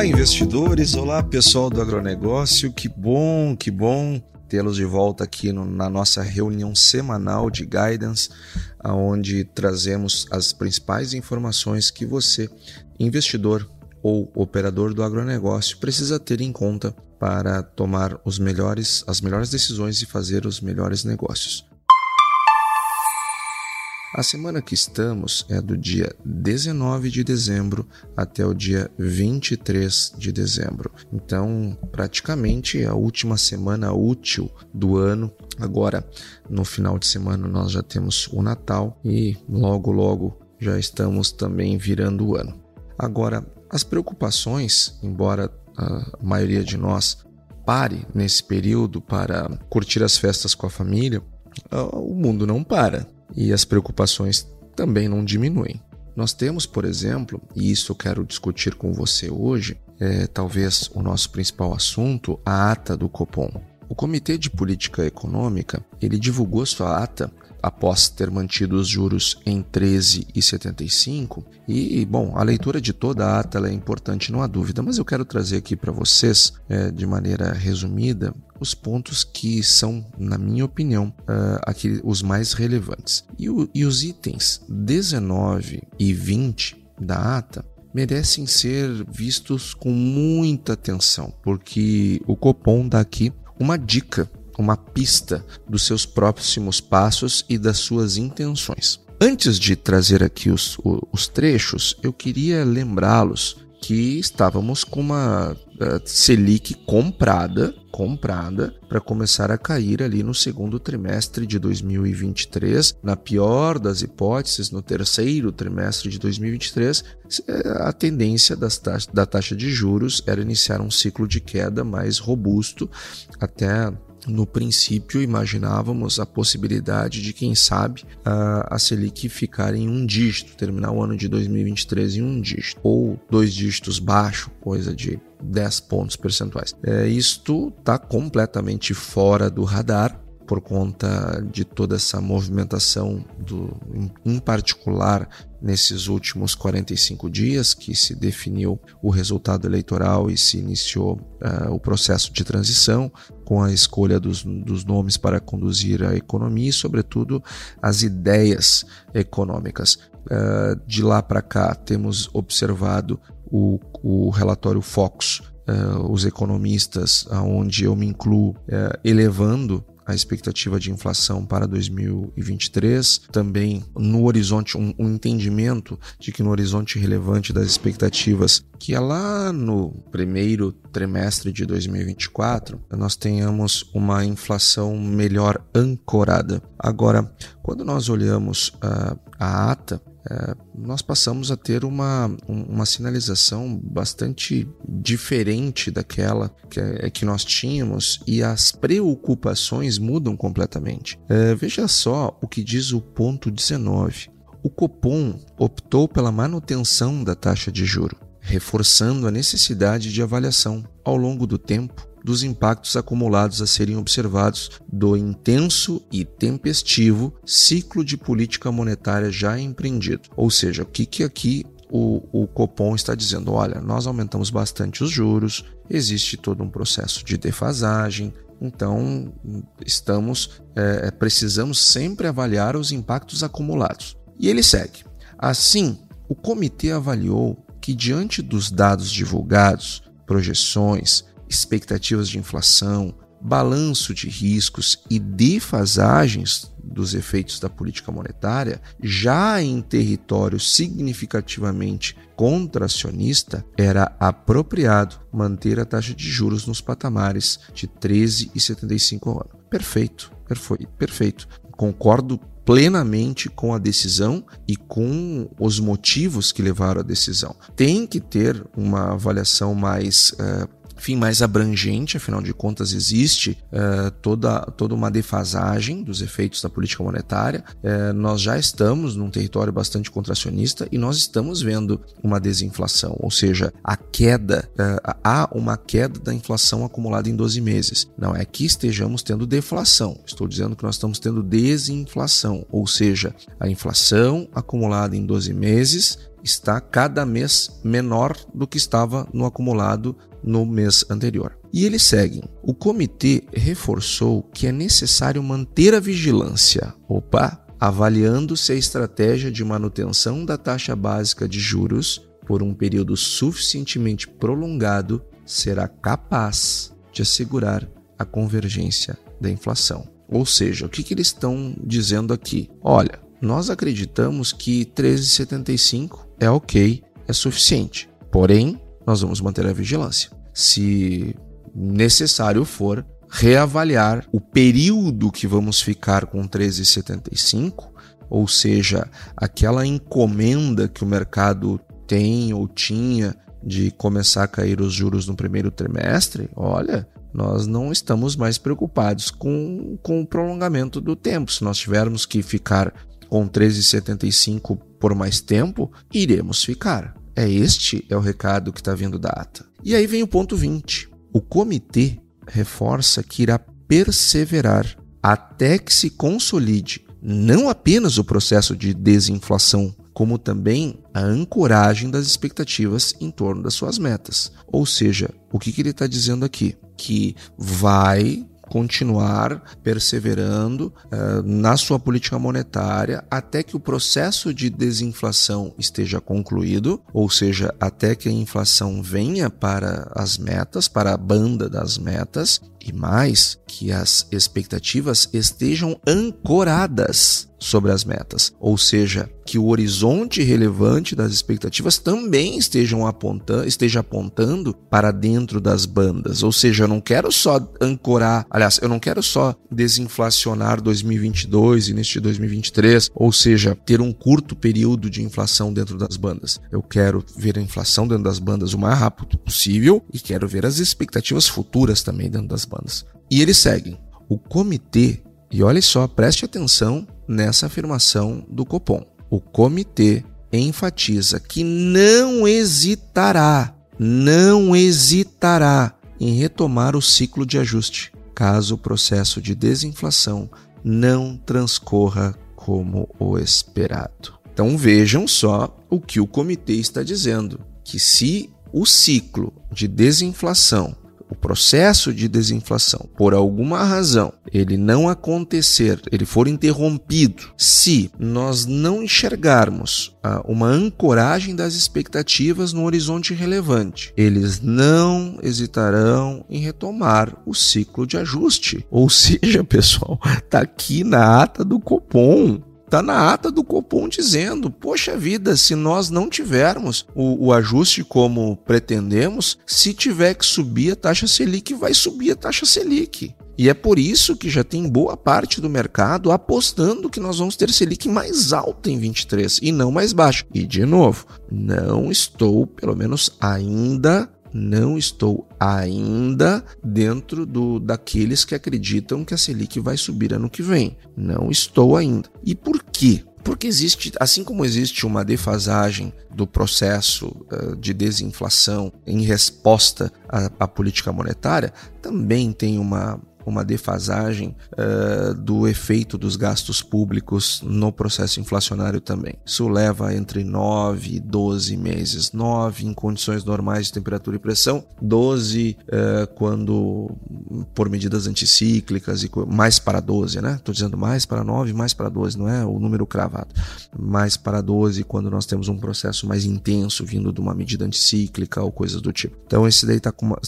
Olá, investidores! Olá, pessoal do agronegócio! Que bom, que bom tê-los de volta aqui no, na nossa reunião semanal de guidance, onde trazemos as principais informações que você, investidor ou operador do agronegócio, precisa ter em conta para tomar os melhores, as melhores decisões e fazer os melhores negócios. A semana que estamos é do dia 19 de dezembro até o dia 23 de dezembro. Então, praticamente a última semana útil do ano. Agora, no final de semana, nós já temos o Natal e logo, logo já estamos também virando o ano. Agora, as preocupações, embora a maioria de nós pare nesse período para curtir as festas com a família, o mundo não para e as preocupações também não diminuem. Nós temos, por exemplo, e isso eu quero discutir com você hoje, é talvez o nosso principal assunto, a ata do Copom. O Comitê de Política Econômica ele divulgou sua ata após ter mantido os juros em 13,75. E, bom, a leitura de toda a ata é importante, não há dúvida, mas eu quero trazer aqui para vocês, é, de maneira resumida, os pontos que são, na minha opinião, uh, aqui os mais relevantes. E, o, e os itens 19 e 20 da ata merecem ser vistos com muita atenção, porque o Copom dá aqui uma dica uma pista dos seus próximos passos e das suas intenções. Antes de trazer aqui os, os trechos, eu queria lembrá-los que estávamos com uma uh, Selic comprada, comprada para começar a cair ali no segundo trimestre de 2023, na pior das hipóteses, no terceiro trimestre de 2023, eh, a tendência das da taxa de juros era iniciar um ciclo de queda mais robusto até no princípio, imaginávamos a possibilidade de, quem sabe, a, Selic ficar em um dígito, terminar o ano de 2023 em um dígito, ou dois dígitos baixo, coisa de 10 pontos percentuais. É, isto está completamente fora do radar por conta de toda essa movimentação, do, em particular nesses últimos 45 dias, que se definiu o resultado eleitoral e se iniciou uh, o processo de transição, com a escolha dos, dos nomes para conduzir a economia e, sobretudo, as ideias econômicas. Uh, de lá para cá, temos observado o, o relatório Fox, uh, os economistas, aonde eu me incluo, elevando a expectativa de inflação para 2023, também no horizonte, um, um, entendimento de que no horizonte relevante das expectativas, que é lá no primeiro trimestre de 2024, nós tenhamos uma inflação melhor ancorada. Agora, quando nós olhamos uh, a ata, é, nós passamos a ter uma, uma sinalização bastante diferente daquela que, é, que nós tínhamos e as preocupações mudam completamente. É, veja só o que diz o ponto 19. O Copom optou pela manutenção da taxa de juro, reforçando a necessidade de avaliação ao longo do tempo dos impactos acumulados a serem observados do intenso e tempestivo ciclo de política monetária já empreendido. Ou seja, o que, que aqui o, o, Copom está dizendo: olha, nós aumentamos bastante os juros, existe todo um processo de defasagem, então estamos é, é precisamos sempre avaliar os impactos acumulados. E ele segue. Assim, o comitê avaliou que, diante dos dados divulgados, projeções expectativas de inflação, balanço de riscos e defasagens dos efeitos da política monetária, já em território significativamente contracionista, era apropriado manter a taxa de juros nos patamares de 13,75 ao ano. Perfeito, perfeito, perfeito. Concordo plenamente com a decisão e com os motivos que levaram à decisão. Tem que ter uma avaliação mais uh, enfim, mais abrangente, afinal de contas existe uh, toda, toda uma defasagem dos efeitos da política monetária. Uh, nós já estamos num território bastante contracionista e nós estamos vendo uma desinflação, ou seja, a queda, uh, há uma queda da inflação acumulada em 12 meses. Não é que estejamos tendo deflação, estou dizendo que nós estamos tendo desinflação, ou seja, a inflação acumulada em 12 meses está cada mês menor do que estava no acumulado no mês anterior. E eles seguem. O comitê reforçou que é necessário manter a vigilância. Opa! Avaliando se a estratégia de manutenção da taxa básica de juros por um período suficientemente prolongado será capaz de assegurar a convergência da inflação. Ou seja, o que, que eles estão dizendo aqui? Olha, nós acreditamos que 13,75 é ok, é suficiente. Porém, nós vamos manter a vigilância. Se necessário for, reavaliar o período que vamos ficar com 13,75, ou seja, aquela encomenda que o mercado tem ou tinha de começar a cair os juros no primeiro trimestre, olha, nós não estamos mais preocupados com, com o prolongamento do tempo. Se nós tivermos que ficar com 13,75 por mais tempo, iremos ficar. É este é o recado que está vindo da ata. E aí vem o ponto 20. O comitê reforça que irá perseverar até que se consolide não apenas o processo de desinflação, como também a ancoragem das expectativas em torno das suas metas. Ou seja, o que, que ele está dizendo aqui? Que vai continuar perseverando uh, na sua política monetária até que o processo de desinflação esteja concluído, ou seja, até que a inflação venha para as metas, para a banda das metas, e mais que as expectativas estejam ancoradas sobre as metas, ou seja, que o horizonte relevante das expectativas também estejam apontando, esteja apontando para dentro das bandas. Ou seja, eu não quero só ancorar, aliás, eu não quero só desinflacionar 2022 e neste 2023, ou seja, ter um curto período de inflação dentro das bandas. Eu quero ver a inflação dentro das bandas o mais rápido possível e quero ver as expectativas futuras também dentro das bandas. E eles seguem. O comitê, e olha só, preste atenção nessa afirmação do Copom. O comitê enfatiza que não hesitará, não hesitará em retomar o ciclo de ajuste, caso o processo de desinflação não transcorra como o esperado. Então vejam só o que o comitê está dizendo, que se o ciclo de desinflação o processo de desinflação, por alguma razão, ele não acontecer, ele for interrompido, se nós não enxergarmos ah, uma ancoragem das expectativas no horizonte relevante, eles não hesitarão em retomar o ciclo de ajuste. Ou seja, pessoal, está aqui na ata do Copom. Está na ata do Copom dizendo: poxa vida, se nós não tivermos o, o, ajuste como pretendemos, se tiver que subir a taxa Selic, vai subir a taxa Selic. E é por isso que já tem boa parte do mercado apostando que nós vamos ter Selic mais alta em 23 e não mais baixa. E de novo, não estou, pelo menos ainda, não estou ainda dentro do daqueles que acreditam que a Selic vai subir ano que vem. Não estou ainda. E por quê? Porque existe, assim como existe uma defasagem do processo uh, de desinflação em resposta à, à política monetária, também tem uma, uma defasagem uh, do efeito dos gastos públicos no processo inflacionário também. Isso leva entre 9 e 12 meses. 9 em condições normais de temperatura e pressão, 12 uh, eh, quando por medidas anticíclicas e mais para 12, né? Estou dizendo mais para 9, mais para 12, não é o número cravado. Mais para 12 quando nós temos um processo mais intenso vindo de uma medida anticíclica ou coisas do tipo. Então esse daí está com uma,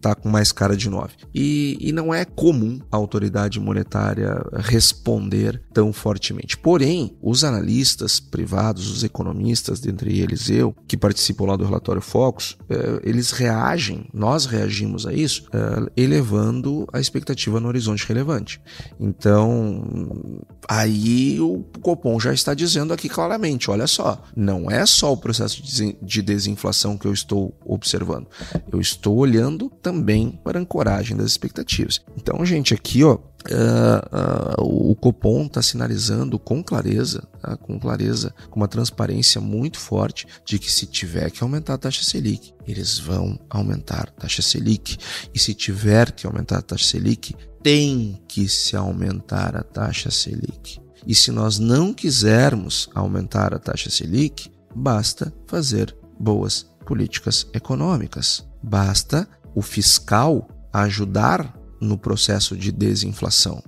tá, com mais cara de 9. E, e não é comum a autoridade monetária responder tão fortemente. Porém, os analistas privados, os economistas, dentre eles eu, que participam lá do relatório Focus, eh, eles reagem, nós reagimos a isso, eh, elevando a expectativa no horizonte relevante. Então, aí o Copom já está dizendo aqui claramente: olha só, não é só o processo de desinflação que eu estou observando, eu estou olhando também para a ancoragem das expectativas. Então, gente, aqui, ó, Uh, uh, o Copom está sinalizando com clareza, tá? com clareza, com uma transparência muito forte de que se tiver que aumentar a taxa Selic, eles vão aumentar a taxa Selic. E se tiver que aumentar a taxa Selic, tem que se aumentar a taxa Selic. E se nós não quisermos aumentar a taxa Selic, basta fazer boas políticas econômicas. Basta o fiscal ajudar no processo de desinflação.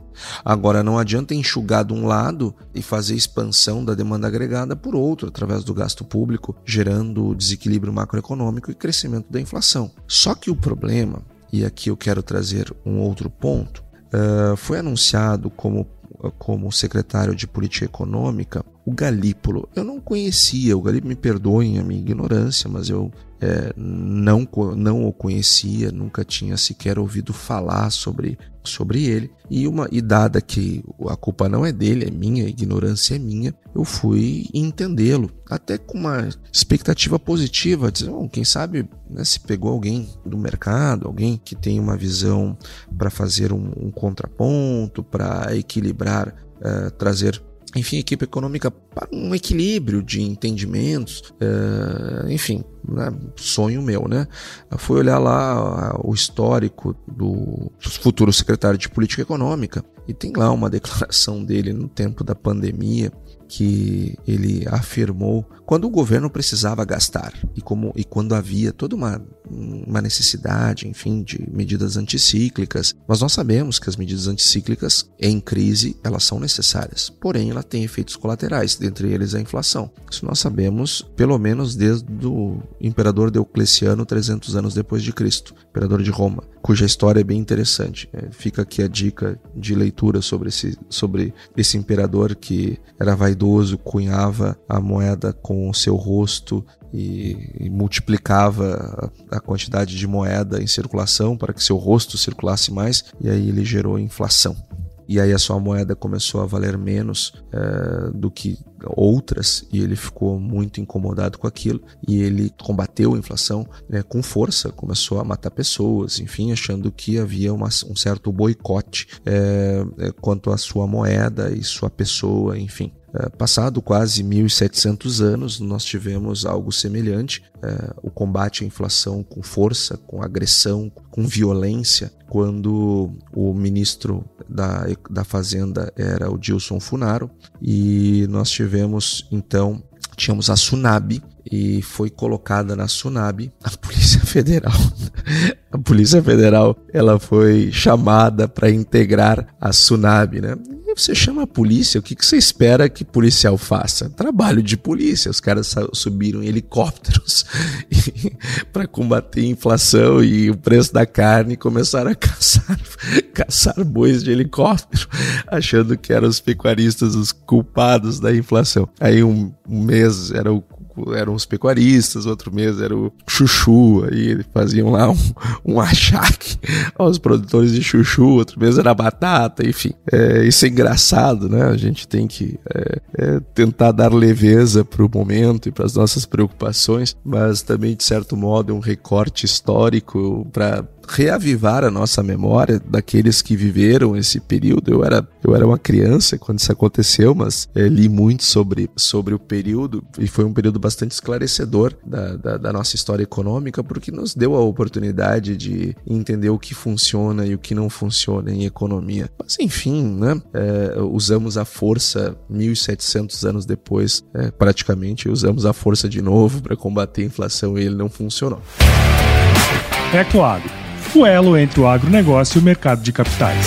Agora, não adianta enxugar de um lado e fazer expansão da demanda agregada por outro, através do gasto público, gerando desequilíbrio macroeconômico e crescimento da inflação. Só que o problema, e aqui eu quero trazer um outro ponto, uh, foi anunciado como como secretário de política econômica o Galípolo. Eu não conhecia, o Galípolo me perdoem a minha ignorância, mas eu é, não, não o conhecia, nunca tinha sequer ouvido falar sobre, sobre ele. E, uma, e dada que a culpa não é dele, é minha, a ignorância é minha, eu fui entendê-lo, até com uma expectativa positiva, dizer, bom, quem sabe né, se pegou alguém do mercado, alguém que tem uma visão para fazer um, um contraponto, para equilibrar, uh, trazer enfim, equipe econômica para um equilíbrio de entendimentos, é, enfim, né, sonho meu, né? Fui olhar lá o histórico do futuro secretário de Política Econômica e tem lá uma declaração dele no tempo da pandemia que ele afirmou quando o governo precisava gastar e como e quando havia toda uma, uma necessidade, enfim, de medidas anticíclicas. Mas nós sabemos que as medidas anticíclicas em crise elas são necessárias, porém ela tem efeitos colaterais, dentre eles a inflação. Isso nós sabemos pelo menos desde o imperador Diocleciano 300 anos depois de Cristo, imperador de Roma, cuja história é bem interessante. É, fica aqui a dica de leitura sobre esse sobre esse imperador que era vaidoso vaidoso cunhava a moeda com o seu rosto e, e multiplicava a, a, quantidade de moeda em circulação para que seu rosto circulasse mais, e aí ele gerou inflação e aí a sua moeda começou a valer menos é, do que outras e ele ficou muito incomodado com aquilo e ele combateu a inflação né, com força, começou a matar pessoas, enfim, achando que havia uma, um certo boicote é, quanto à sua moeda e sua pessoa, enfim. É, passado quase 1.700 anos, nós tivemos algo semelhante: é, o combate à inflação com força, com agressão, com violência, quando o ministro da, da Fazenda era o Dilson Funaro, e nós tivemos então tínhamos a Sunab e foi colocada na Sunab a Polícia Federal. A Polícia Federal ela foi chamada para integrar a Sunab, né? Você chama a polícia, o que, que você espera que policial faça? Trabalho de polícia. Os caras subiram em helicópteros para combater a inflação e o preço da carne e começaram a caçar, caçar bois de helicóptero, achando que eram os pecuaristas os culpados da inflação. Aí um mês era o eram os pecuaristas, outro mês era o chuchu, aí faziam lá um, um achaque aos produtores de chuchu, outro mês era batata, enfim. É, isso é engraçado, né? A gente tem que é, é, tentar dar leveza para o momento e para as nossas preocupações, mas também, de certo modo, é um recorte histórico para reavivar a nossa memória daqueles que viveram esse período. Eu era, eu era uma criança quando isso aconteceu, mas é, li muito sobre, sobre o período e foi um período bastante esclarecedor da, da, da, nossa história econômica, porque nos deu a oportunidade de entender o que funciona e o que não funciona em economia. Mas enfim, né? É, usamos a força 1.700 anos depois, é, praticamente, usamos a força de novo para combater a inflação e ele não funcionou. Ecoagro o elo entre o agronegócio e o mercado de capitais.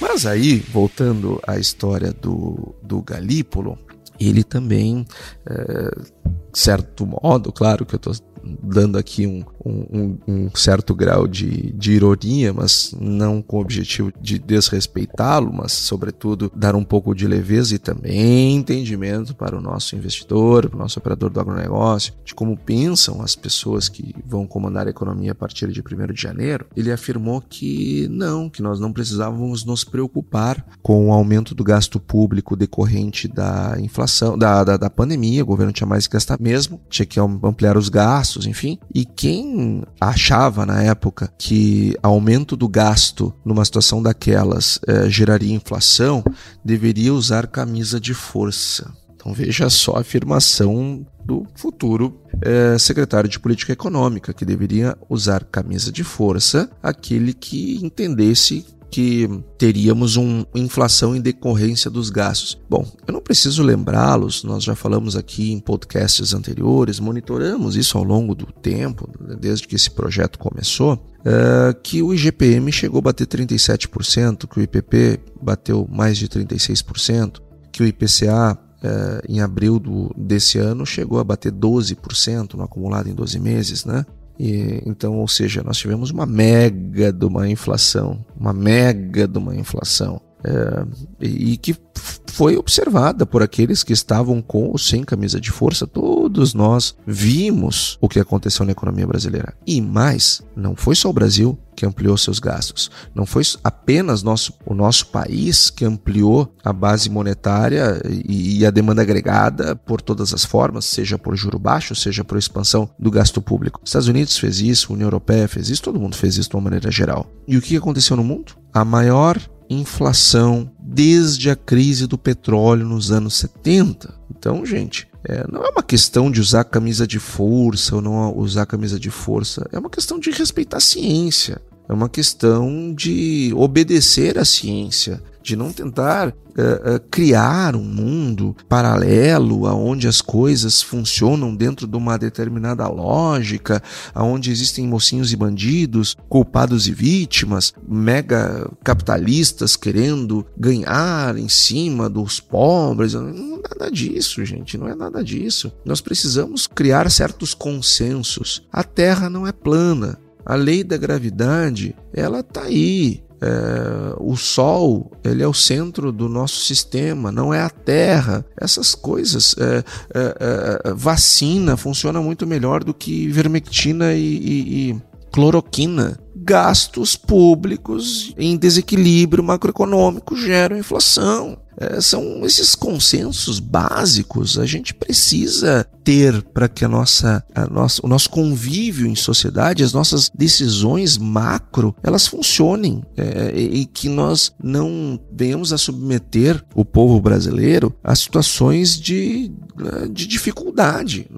Mas aí, voltando à história do, do Galípolo, ele também, é, certo modo, claro que eu estou dando aqui um, um, um certo grau de, de, ironia, mas não com o objetivo de desrespeitá-lo, mas, sobretudo, dar um pouco de leveza e também entendimento para o nosso investidor, para o nosso operador do agronegócio, de como pensam as pessoas que vão comandar a economia a partir de 1 de janeiro. Ele afirmou que não, que nós não precisávamos nos preocupar com o aumento do gasto público decorrente da inflação, da, da, da pandemia, o governo tinha mais que gastar mesmo, tinha que ampliar os gastos, enfim. E quem achava na época que aumento do gasto numa situação daquelas eh, geraria inflação, deveria usar camisa de força. Então veja só a afirmação do futuro eh, secretário de Política Econômica, que deveria usar camisa de força aquele que entendesse que teríamos uma inflação em decorrência dos gastos. Bom, eu não preciso lembrá-los, nós já falamos aqui em podcasts anteriores, monitoramos isso ao longo do tempo, desde que esse projeto começou, uh, que o IGPM chegou a bater 37%, que o IPP bateu mais de 36%, que o IPCA Uh, em abril do, desse ano chegou a bater 12% no acumulado em 12 meses, né? E, então, ou seja, nós tivemos uma mega de uma inflação, uma mega de uma inflação, é, e que foi observada por aqueles que estavam com ou sem camisa de força. Todos nós vimos o que aconteceu na economia brasileira. E mais, não foi só o Brasil que ampliou seus gastos. Não foi apenas nosso, o nosso país que ampliou a base monetária e, e a demanda agregada por todas as formas, seja por juro baixo, seja por expansão do gasto público. Estados Unidos fez isso, União Europeia fez isso, todo mundo fez isso de uma maneira geral. E o que aconteceu no mundo? A maior inflação desde a crise do petróleo nos anos 70. Então, gente, é, não é uma questão de usar camisa de força ou não usar camisa de força, é uma questão de respeitar a ciência. É uma questão de obedecer à ciência, de não tentar uh, uh, criar um mundo paralelo aonde as coisas funcionam dentro de uma determinada lógica, aonde existem mocinhos e bandidos, culpados e vítimas, mega capitalistas querendo ganhar em cima dos pobres. É nada disso, gente, não é nada disso. Nós precisamos criar certos consensos. A Terra não é plana. A lei da gravidade, ela está aí. É, o Sol ele é o centro do nosso sistema, não é a Terra. Essas coisas, é, é, é vacina funciona muito melhor do que vermectina e, e, e cloroquina. Gastos públicos em desequilíbrio macroeconômico geram inflação. É, são esses consensos básicos a gente precisa ter para que a nossa, a nossa, o nosso convívio em sociedade, as nossas decisões macro, elas funcionem é, e que nós não venhamos a submeter o povo brasileiro a situações de, de dificuldade.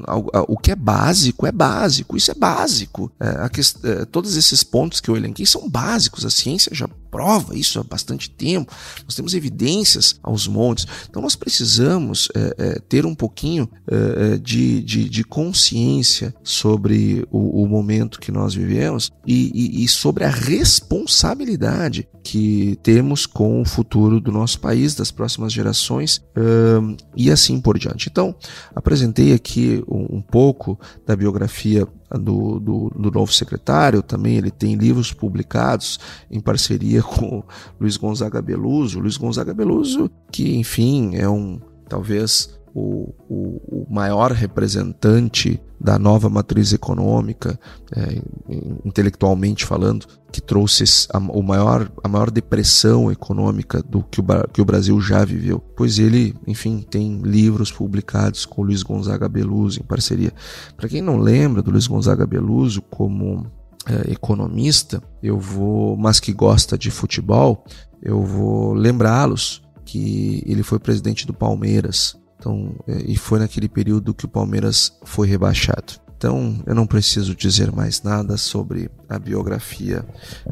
O que é básico é básico, isso é básico. É, é, todos esses pontos que eu elenquei são básicos, a ciência já prova isso há bastante tempo, nós temos evidências aos montes. Então nós precisamos é, é, ter um pouquinho é, é, de, de, de, consciência sobre o, o, momento que nós vivemos e, e, e, sobre a responsabilidade que temos com o futuro do nosso país, das próximas gerações e assim por diante. Então, apresentei aqui um, um pouco da biografia do, do, do, novo secretário, também ele tem livros publicados em parceria com Luiz Gonzaga Beluso. Luiz Gonzaga Beluso, que enfim é um talvez o, o, o maior representante da nova matriz econômica, é, intelectualmente falando, que trouxe a, o maior, a maior depressão econômica do que o, que o Brasil já viveu. Pois ele, enfim, tem livros publicados com o Luiz Gonzaga Beluso em parceria. Para quem não lembra do Luiz Gonzaga Beluso como é, economista, eu vou, mas que gosta de futebol, eu vou lembrá-los que ele foi presidente do Palmeiras então, é, e foi naquele período que o Palmeiras foi rebaixado. Então, eu não preciso dizer mais nada sobre a biografia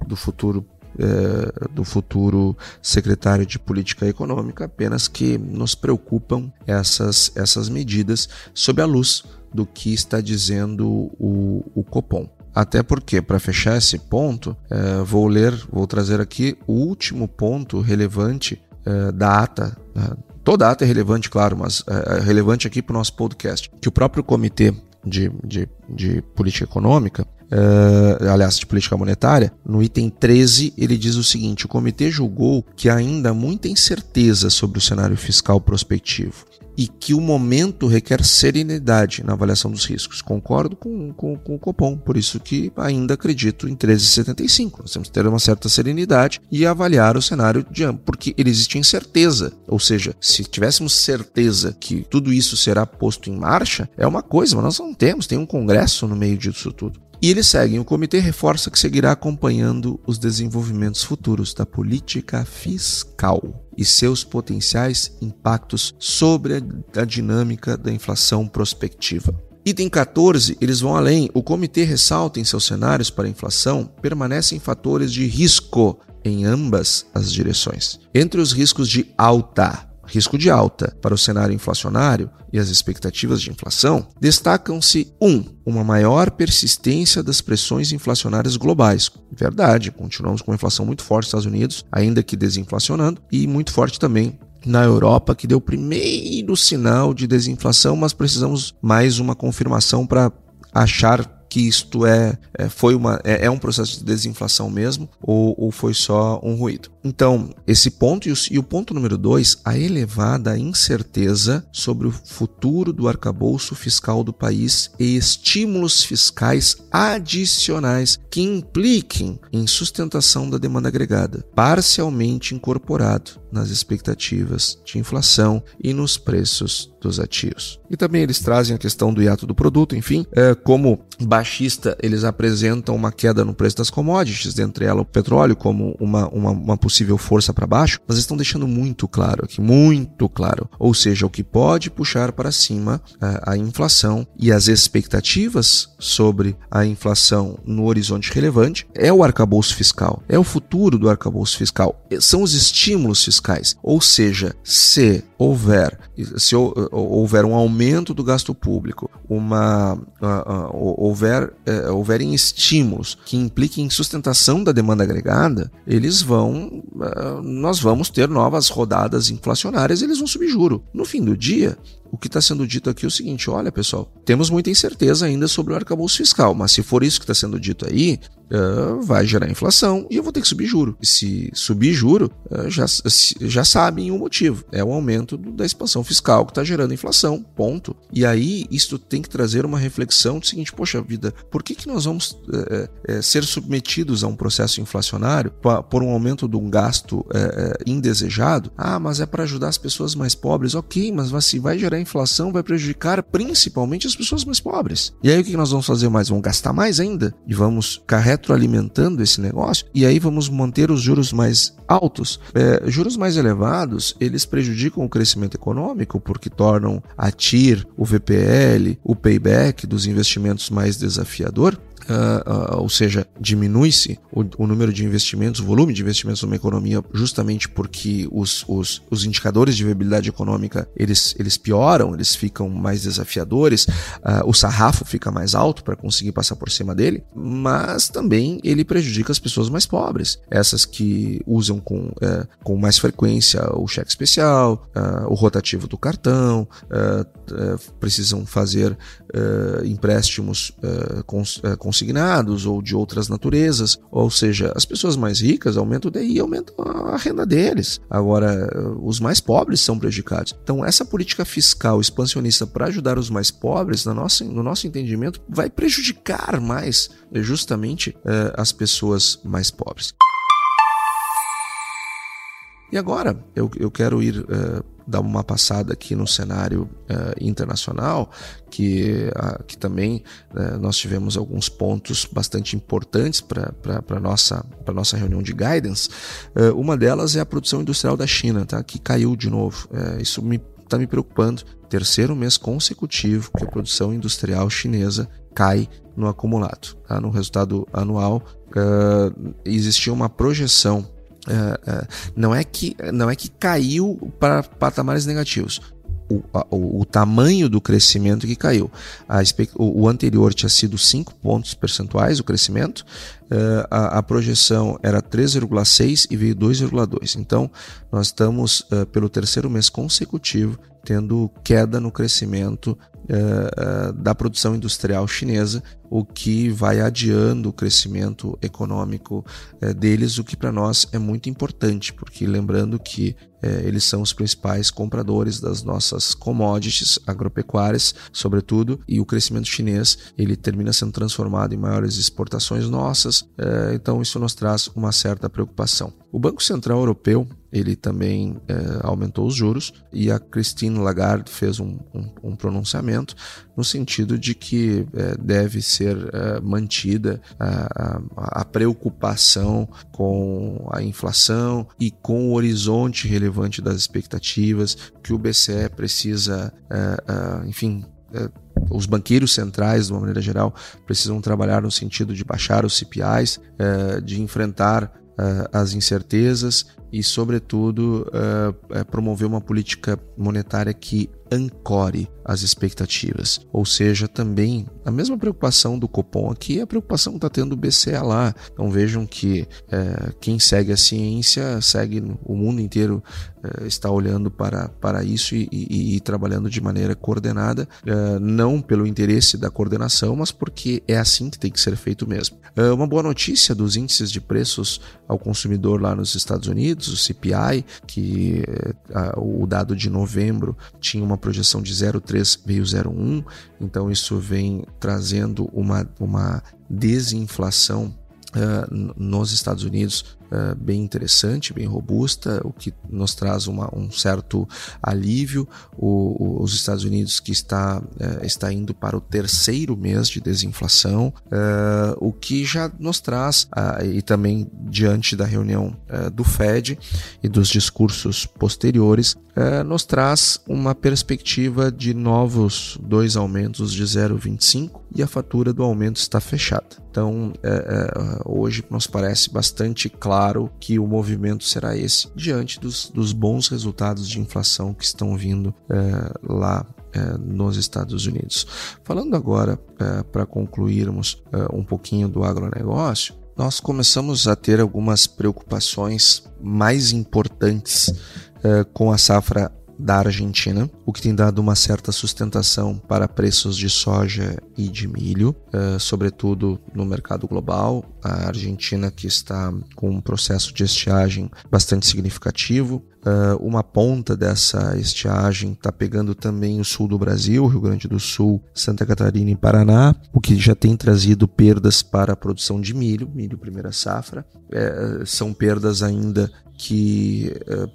do futuro é, do futuro secretário de Política Econômica, apenas que nos preocupam essas, essas medidas sob a luz do que está dizendo o, o Copom. Até porque, para fechar esse ponto, é, vou ler, vou trazer aqui o último ponto relevante é, da ata Toda ata é relevante, claro, mas é, é relevante aqui para o nosso podcast, que o próprio Comitê de, de, de política econômica, uh, aliás, de política monetária, no item 13, ele diz o seguinte: o comitê julgou que há ainda muita incerteza sobre o cenário fiscal prospectivo e que o momento requer serenidade na avaliação dos riscos. Concordo com, com, com o Copom, por isso que ainda acredito em 13,75. Nós temos que ter uma certa serenidade e avaliar o cenário de ambos, porque ele existe incerteza. Ou seja, se tivéssemos certeza que tudo isso será posto em marcha, é uma coisa, mas nós não temos, tem um congresso no meio disso tudo. E eles seguem. O comitê reforça que seguirá acompanhando os desenvolvimentos futuros da política fiscal e seus potenciais impactos sobre a dinâmica da inflação prospectiva. Item 14, eles vão além. O comitê ressalta em seus cenários para a inflação permanecem fatores de risco em ambas as direções. Entre os riscos de alta risco de alta para o cenário inflacionário e as expectativas de inflação, destacam-se 1. Um, uma maior persistência das pressões inflacionárias globais. Verdade, continuamos com uma inflação muito forte nos Estados Unidos, ainda que desinflacionando, e muito forte também na Europa, que deu o primeiro sinal de desinflação, mas precisamos mais uma confirmação para achar que isto é, é foi uma, é, é, um processo de desinflação mesmo ou, ou foi só um ruído. Então, esse ponto e o, ponto número dois, a elevada incerteza sobre o futuro do arcabouço fiscal do país e estímulos fiscais adicionais que impliquem em sustentação da demanda agregada, parcialmente incorporado nas expectativas de inflação e nos preços dos ativos. E também eles trazem a questão do hiato do produto, enfim, é, como baixista, eles apresentam uma queda no preço das commodities, dentre elas o petróleo, como uma, uma, uma força para baixo, mas estão deixando muito claro aqui, muito claro, ou seja, o que pode puxar para cima a, a inflação e as expectativas sobre a inflação no horizonte relevante é o arcabouço fiscal, é o futuro do arcabouço fiscal, são os estímulos fiscais, ou seja, se houver se houver um aumento do gasto público, uma, uh, uh, houver, uh, houverem estímulos que impliquem sustentação da demanda agregada, eles vão, nós vamos ter novas rodadas inflacionárias eles vão subir juro. No fim do dia, o que está sendo dito aqui é o seguinte: olha, pessoal, temos muita incerteza ainda sobre o arcabouço fiscal, mas se for isso que está sendo dito aí, uh, vai gerar inflação e eu vou ter que subir juro. E se subir juro, uh, já, já sabem o motivo: é o aumento da expansão fiscal que está gerando inflação, ponto. E aí, isso tem que trazer uma reflexão do seguinte: poxa vida, por que, que nós vamos uh, ser submetidos a um processo inflacionário por um aumento de um gasto indesejado? Ah, mas é para ajudar as pessoas mais pobres. Ok, mas se vai gerar inflação vai prejudicar principalmente as pessoas mais pobres. E aí o que nós vamos fazer mais? Vamos gastar mais ainda e vamos ficar retroalimentando esse negócio e aí vamos manter os juros mais altos. É, juros mais elevados, eles prejudicam o crescimento econômico porque tornam a TIR, o VPL, o payback dos investimentos mais desafiador Uh, ou seja, diminui-se o, o, número de investimentos, o volume de investimentos numa economia, justamente porque os, os, os indicadores de viabilidade econômica eles, eles pioram, eles ficam mais desafiadores, uh, o sarrafo fica mais alto para conseguir passar por cima dele, mas também ele prejudica as pessoas mais pobres, essas que usam com, eh, com mais frequência o cheque especial, o rotativo do cartão, precisam fazer empréstimos cons, consignados ou de outras naturezas, ou seja, as pessoas mais ricas aumentam o DI, aumentam a renda deles. Agora, os mais pobres são prejudicados. Então, essa política fiscal expansionista para ajudar os mais pobres, no nosso, no nosso entendimento, vai prejudicar mais justamente eh, as pessoas mais pobres. E agora eu, eu quero ir uh, dar uma passada aqui no cenário uh, internacional, que, uh, que também uh, nós tivemos alguns pontos bastante importantes para a nossa, nossa reunião de guidance. uma delas é a produção industrial da China, tá? que caiu de novo. isso me está me preocupando. Terceiro mês consecutivo que a produção industrial chinesa cai no acumulado. Tá? No resultado anual, existia uma projeção Uh, uh, não é que não é que caiu para patamares negativos. O, o, o, tamanho do crescimento que caiu. A, o, o, anterior tinha sido 5 pontos percentuais o crescimento, uh, a, a, projeção era 3,6 e veio 2,2. Então, nós estamos, pelo terceiro mês consecutivo, tendo queda no crescimento uh, uh, da produção industrial chinesa, o que vai adiando o crescimento econômico uh, deles, o que para nós é muito importante, porque lembrando que eles são os principais compradores das nossas commodities agropecuárias, sobretudo, e o crescimento chinês ele termina sendo transformado em maiores exportações nossas, então isso nos traz uma certa preocupação. O Banco Central Europeu ele também é, aumentou os juros e a Christine Lagarde fez um, um, um pronunciamento no sentido de que é, deve ser é, mantida a, a, a, preocupação com a inflação e com o horizonte relevante das expectativas que o BCE precisa, é, enfim, é, os banqueiros centrais, de uma maneira geral, precisam trabalhar no sentido de baixar os CPIs, é, de enfrentar as incertezas e, sobretudo, promover uma política monetária que ancore as expectativas. Ou seja, também a mesma preocupação do Copom aqui é a preocupação que está tendo o BCE lá. Então vejam que é, quem segue a ciência, segue o mundo inteiro está olhando para, para isso e, e, e trabalhando de maneira coordenada, não pelo interesse da coordenação, mas porque é assim que tem que ser feito mesmo. Uma boa notícia dos índices de preços ao consumidor lá nos Estados Unidos, o CPI, que a, o dado de novembro tinha uma projeção de 0,3 veio 0,1, então isso vem trazendo uma, uma desinflação uh, nos Estados Unidos uh, bem interessante, bem robusta, o que nos traz uma, um certo alívio. O, o, os Estados Unidos que está, uh, está indo para o terceiro mês de desinflação, o que já nos traz, e também diante da reunião do Fed e dos discursos posteriores, nos traz uma perspectiva de novos dois aumentos de 0,25 e a fatura do aumento está fechada. Então, hoje nos parece bastante claro claro que o movimento será esse, diante dos, dos bons resultados de inflação que estão vindo é, lá é, nos Estados Unidos. Falando agora, é, para concluirmos um pouquinho do agronegócio, nós começamos a ter algumas preocupações mais importantes com a safra da Argentina, o que tem dado uma certa sustentação para preços de soja e de milho, uh, sobretudo no mercado global. A Argentina que está com um processo de estiagem bastante significativo. Uh, uma ponta dessa estiagem está pegando também o sul do Brasil, Rio Grande do Sul, Santa Catarina e Paraná, o que já tem trazido perdas para a produção de milho, milho primeira safra. Uh, são perdas ainda que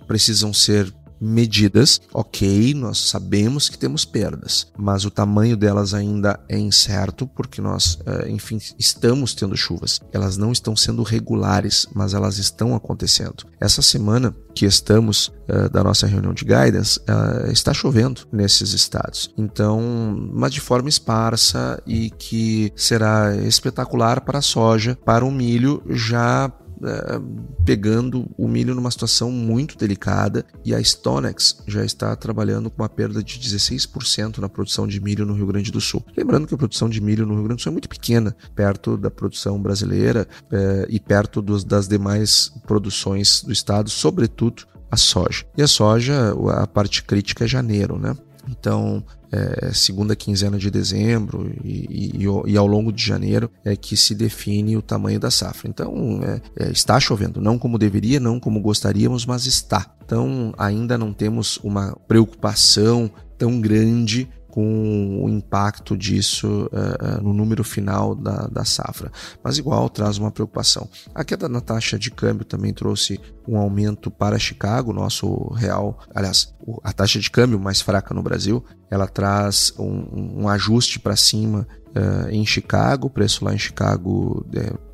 precisam ser medidas, ok, nós sabemos que temos perdas, mas o tamanho delas ainda é incerto porque nós, eh, enfim, estamos tendo chuvas. Elas não estão sendo regulares, mas elas estão acontecendo. Essa semana que estamos uh, da nossa reunião de guidance, uh, está chovendo nesses estados. Então, mas de forma esparsa e que será espetacular para a soja, para o milho já pegando o milho numa situação muito delicada e a Stonex já está trabalhando com uma perda de 16% na produção de milho no Rio Grande do Sul. Lembrando que a produção de milho no Rio Grande do Sul é muito pequena, perto da produção brasileira é, e perto dos, das demais produções do estado, sobretudo a soja. E a soja, a parte crítica é janeiro, né? Então, é, segunda quinzena de dezembro e, e, e, ao longo de janeiro é que se define o tamanho da safra. Então, é, é, está chovendo, não como deveria, não como gostaríamos, mas está. Então, ainda não temos uma preocupação tão grande com o impacto disso uh, no número final da, da safra. Mas igual traz uma preocupação. A queda na taxa de câmbio também trouxe um aumento para Chicago, nosso real, aliás, a taxa de câmbio mais fraca no Brasil, ela traz um, um ajuste para cima uh, em Chicago, o preço lá em Chicago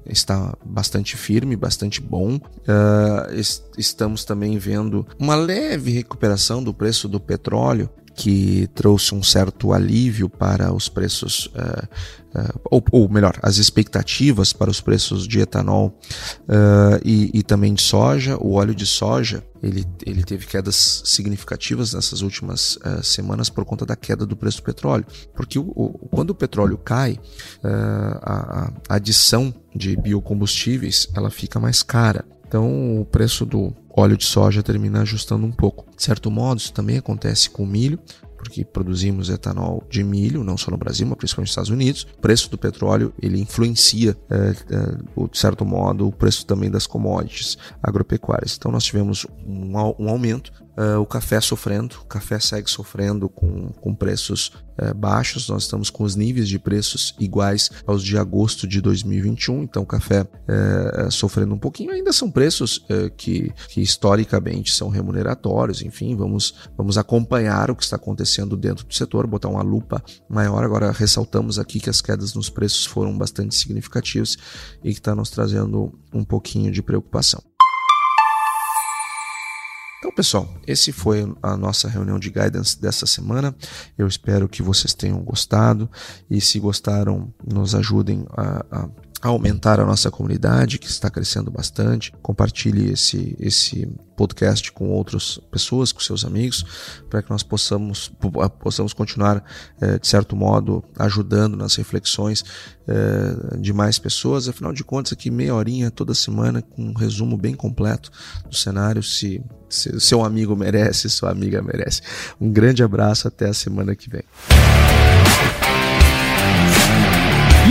está bastante firme, bastante bom. Uh, est estamos também vendo uma leve recuperação do preço do petróleo, que trouxe um certo alívio para os preços, uh, uh, ou, ou, melhor, as expectativas para os preços de etanol uh, e, e, também de soja. O óleo de soja ele, ele teve quedas significativas nessas últimas semanas por conta da queda do preço do petróleo, porque o, o, quando o petróleo cai, a, a adição de biocombustíveis ela fica mais cara. Então o preço do óleo de soja termina ajustando um pouco. De certo modo, isso também acontece com o milho, porque produzimos etanol de milho, não só no Brasil, mas principalmente nos Estados Unidos. O preço do petróleo ele influencia, é, é, de certo modo, o preço também das commodities agropecuárias. Então nós tivemos um, um aumento Uh, o café sofrendo, o café segue sofrendo com, com preços uh, baixos. Nós estamos com os níveis de preços iguais aos de agosto de 2021, então o café uh, sofrendo um pouquinho. Ainda são preços que, que historicamente são remuneratórios, enfim, vamos, vamos acompanhar o que está acontecendo dentro do setor, botar uma lupa maior. Agora, ressaltamos aqui que as quedas nos preços foram bastante significativas e que está nos trazendo um pouquinho de preocupação. Então, pessoal, esse foi a nossa reunião de guidance dessa semana. Eu espero que vocês tenham gostado e se gostaram, nos ajudem a, a aumentar a nossa comunidade, que está crescendo bastante. Compartilhe esse, esse podcast com outras pessoas, com seus amigos, para que nós possamos, possamos continuar, eh, de certo modo, ajudando nas reflexões eh, de mais pessoas. Afinal de contas, aqui meia horinha toda semana com um resumo bem completo do cenário. Se, se seu amigo merece, sua amiga merece. Um grande abraço, até a semana que vem.